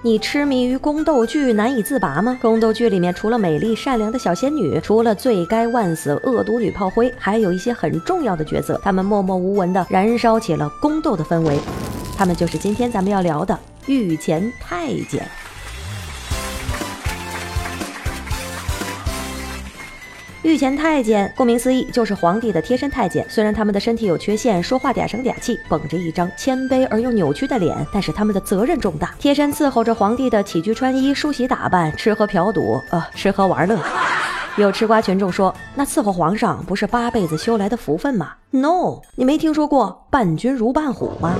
你痴迷于宫斗剧难以自拔吗？宫斗剧里面除了美丽善良的小仙女，除了罪该万死恶毒女炮灰，还有一些很重要的角色，他们默默无闻的燃烧起了宫斗的氛围。他们就是今天咱们要聊的御前太监。御前太监，顾名思义就是皇帝的贴身太监。虽然他们的身体有缺陷，说话嗲声嗲气，绷着一张谦卑而又扭曲的脸，但是他们的责任重大，贴身伺候着皇帝的起居穿衣、梳洗打扮、吃喝嫖赌，呃，吃喝玩乐。有吃瓜群众说，那伺候皇上不是八辈子修来的福分吗？No，你没听说过伴君如伴虎吗？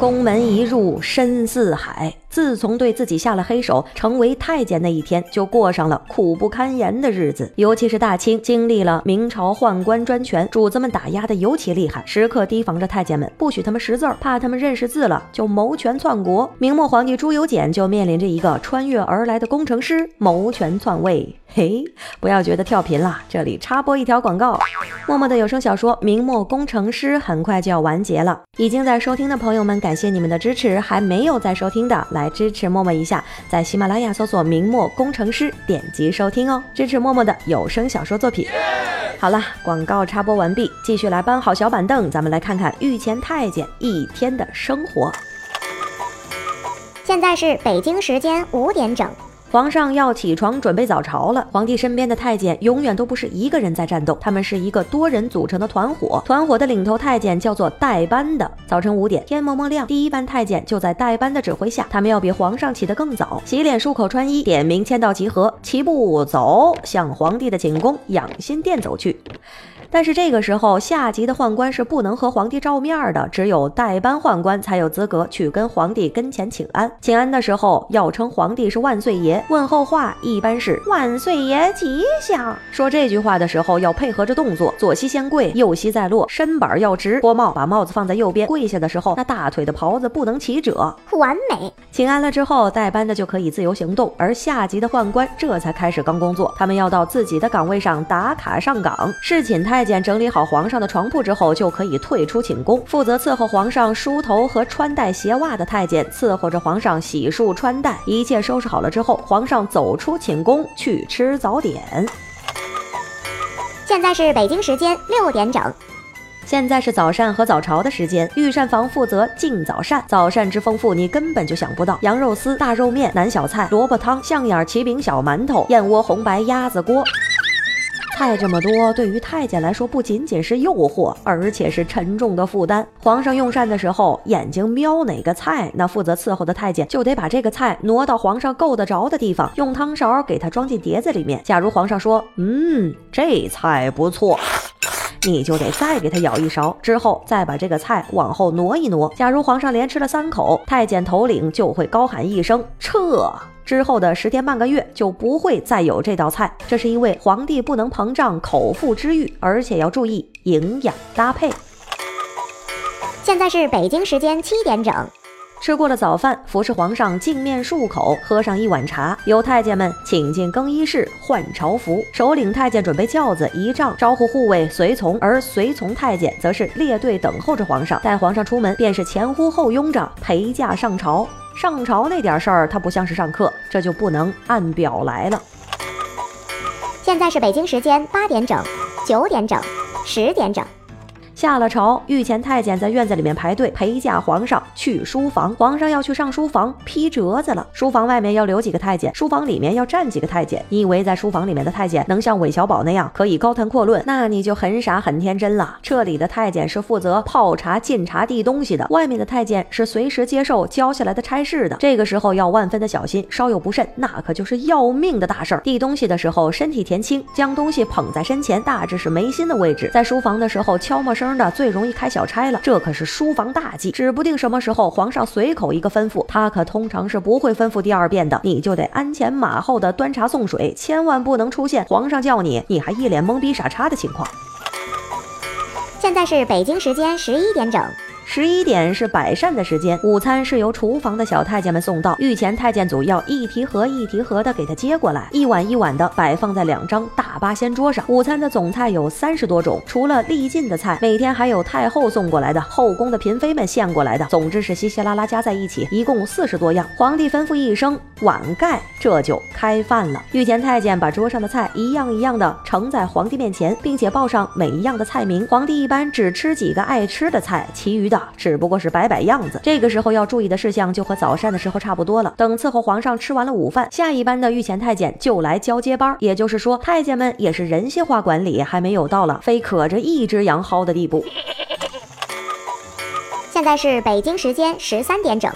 宫门一入深似海。自从对自己下了黑手，成为太监那一天，就过上了苦不堪言的日子。尤其是大清经历了明朝宦官专权，主子们打压的尤其厉害，时刻提防着太监们，不许他们识字儿，怕他们认识字了就谋权篡国。明末皇帝朱由检就面临着一个穿越而来的工程师谋权篡位。嘿，不要觉得跳频了，这里插播一条广告。默默的有声小说《明末工程师》很快就要完结了，已经在收听的朋友们，感谢你们的支持；还没有在收听的，来。来支持默默一下，在喜马拉雅搜索“明末工程师”，点击收听哦，支持默默的有声小说作品。好了，广告插播完毕，继续来搬好小板凳，咱们来看看御前太监一天的生活。现在是北京时间五点整。皇上要起床准备早朝了。皇帝身边的太监永远都不是一个人在战斗，他们是一个多人组成的团伙。团伙的领头太监叫做代班的。早晨五点，天蒙蒙亮，第一班太监就在代班的指挥下，他们要比皇上起得更早，洗脸漱口穿衣，点名签到集合，齐步走向皇帝的寝宫养心殿走去。但是这个时候，下级的宦官是不能和皇帝照面的，只有代班宦官才有资格去跟皇帝跟前请安。请安的时候要称皇帝是万岁爷，问候话一般是万岁爷吉祥。说这句话的时候要配合着动作，左膝先跪，右膝再落，身板要直，脱帽把帽子放在右边。跪下的时候，那大腿的袍子不能起褶，完美。请安了之后，代班的就可以自由行动，而下级的宦官这才开始刚工作，他们要到自己的岗位上打卡上岗。侍寝太。太监整理好皇上的床铺之后，就可以退出寝宫。负责伺候皇上梳头和穿戴鞋袜的太监，伺候着皇上洗漱穿戴。一切收拾好了之后，皇上走出寝宫去吃早点。现在是北京时间六点整。现在是早膳和早朝的时间。御膳房负责进早膳，早膳之丰富，你根本就想不到：羊肉丝、大肉面、南小菜、萝卜汤、象眼儿奇饼小馒头、燕窝红白鸭子锅。菜这么多，对于太监来说不仅仅是诱惑，而且是沉重的负担。皇上用膳的时候，眼睛瞄哪个菜，那负责伺候的太监就得把这个菜挪到皇上够得着的地方，用汤勺给他装进碟子里面。假如皇上说：“嗯，这菜不错。”你就得再给他舀一勺，之后再把这个菜往后挪一挪。假如皇上连吃了三口，太监头领就会高喊一声撤。之后的十天半个月就不会再有这道菜。这是因为皇帝不能膨胀口腹之欲，而且要注意营养搭配。现在是北京时间七点整。吃过了早饭，服侍皇上净面漱口，喝上一碗茶，由太监们请进更衣室换朝服。首领太监准备轿子、仪仗，招呼护卫随从，而随从太监则是列队等候着皇上。待皇上出门，便是前呼后拥着陪驾上朝。上朝那点事儿，他不像是上课，这就不能按表来了。现在是北京时间八点整、九点整、十点整。下了朝，御前太监在院子里面排队陪驾皇上去书房。皇上要去上书房批折子了，书房外面要留几个太监，书房里面要站几个太监。你以为在书房里面的太监能像韦小宝那样可以高谈阔论？那你就很傻很天真了。这里的太监是负责泡茶、进茶、递东西的，外面的太监是随时接受交下来的差事的。这个时候要万分的小心，稍有不慎，那可就是要命的大事儿。递东西的时候身体前倾，将东西捧在身前，大致是眉心的位置。在书房的时候悄没声。的最容易开小差了，这可是书房大忌，指不定什么时候皇上随口一个吩咐，他可通常是不会吩咐第二遍的，你就得鞍前马后的端茶送水，千万不能出现皇上叫你，你还一脸懵逼傻叉的情况。现在是北京时间十一点整。十一点是摆膳的时间，午餐是由厨房的小太监们送到，御前太监组要一提盒一提盒的给他接过来，一碗一碗的摆放在两张大八仙桌上。午餐的总菜有三十多种，除了历尽的菜，每天还有太后送过来的、后宫的嫔妃们献过来的，总之是稀稀拉拉加在一起，一共四十多样。皇帝吩咐一声碗盖，这就开饭了。御前太监把桌上的菜一样一样的盛在皇帝面前，并且报上每一样的菜名。皇帝一般只吃几个爱吃的菜，其余的。只不过是摆摆样子，这个时候要注意的事项就和早膳的时候差不多了。等伺候皇上吃完了午饭，下一班的御前太监就来交接班，也就是说，太监们也是人性化管理，还没有到了非可着一只羊薅的地步。现在是北京时间十三点整。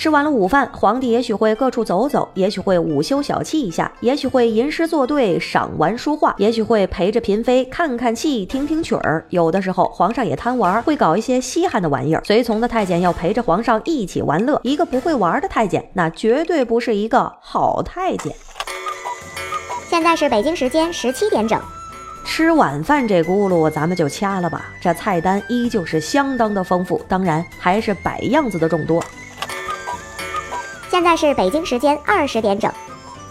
吃完了午饭，皇帝也许会各处走走，也许会午休小憩一下，也许会吟诗作对、赏玩书画，也许会陪着嫔妃看看戏、听听曲儿。有的时候，皇上也贪玩，会搞一些稀罕的玩意儿。随从的太监要陪着皇上一起玩乐，一个不会玩的太监，那绝对不是一个好太监。现在是北京时间十七点整。吃晚饭这轱辘咱们就掐了吧，这菜单依旧是相当的丰富，当然还是摆样子的众多。现在是北京时间二十点整，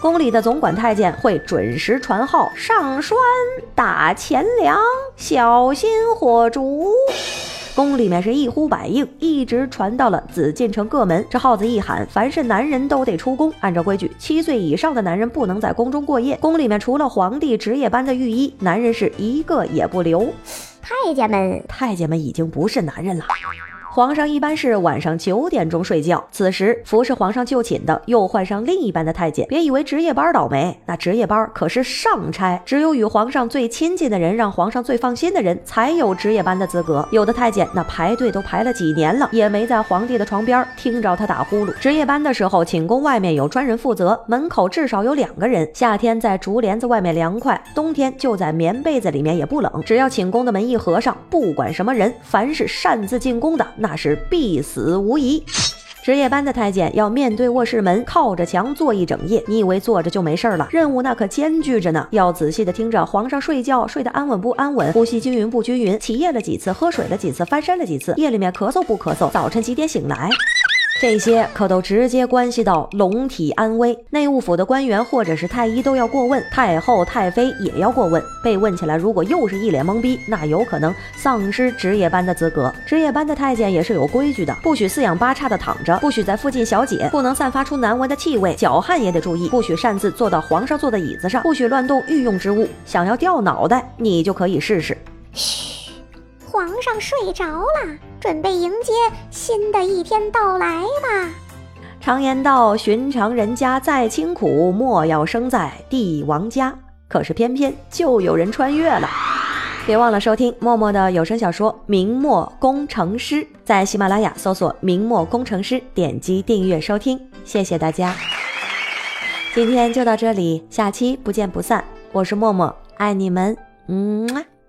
宫里的总管太监会准时传号：上栓打钱粮，小心火烛。宫里面是一呼百应，一直传到了紫禁城各门。这号子一喊，凡是男人都得出宫。按照规矩，七岁以上的男人不能在宫中过夜。宫里面除了皇帝值夜班的御医，男人是一个也不留。太监们，太监们已经不是男人了。皇上一般是晚上九点钟睡觉，此时服侍皇上就寝的又换上另一班的太监。别以为值夜班倒霉，那值夜班可是上差，只有与皇上最亲近的人，让皇上最放心的人才有值夜班的资格。有的太监那排队都排了几年了，也没在皇帝的床边听着他打呼噜。值夜班的时候，寝宫外面有专人负责，门口至少有两个人。夏天在竹帘子外面凉快，冬天就在棉被子里面也不冷。只要寝宫的门一合上，不管什么人，凡是擅自进宫的。那是必死无疑。值夜班的太监要面对卧室门，靠着墙坐一整夜。你以为坐着就没事了？任务那可艰巨着呢。要仔细的听着皇上睡觉，睡得安稳不安稳，呼吸均匀不均匀，起夜了几次，喝水了几次，翻身了几次，夜里面咳嗽不咳嗽，早晨几点醒来。这些可都直接关系到龙体安危，内务府的官员或者是太医都要过问，太后、太妃也要过问。被问起来，如果又是一脸懵逼，那有可能丧失值夜班的资格。值夜班的太监也是有规矩的，不许四仰八叉的躺着，不许在附近小解，不能散发出难闻的气味，脚汗也得注意，不许擅自坐到皇上坐的椅子上，不许乱动御用之物。想要掉脑袋，你就可以试试。嘘，皇上睡着了。准备迎接新的一天到来吧。常言道：“寻常人家再清苦，莫要生在帝王家。”可是偏偏就有人穿越了。别忘了收听默默的有声小说《明末工程师》，在喜马拉雅搜索“明末工程师”，点击订阅收听。谢谢大家，今天就到这里，下期不见不散。我是默默，爱你们，嗯。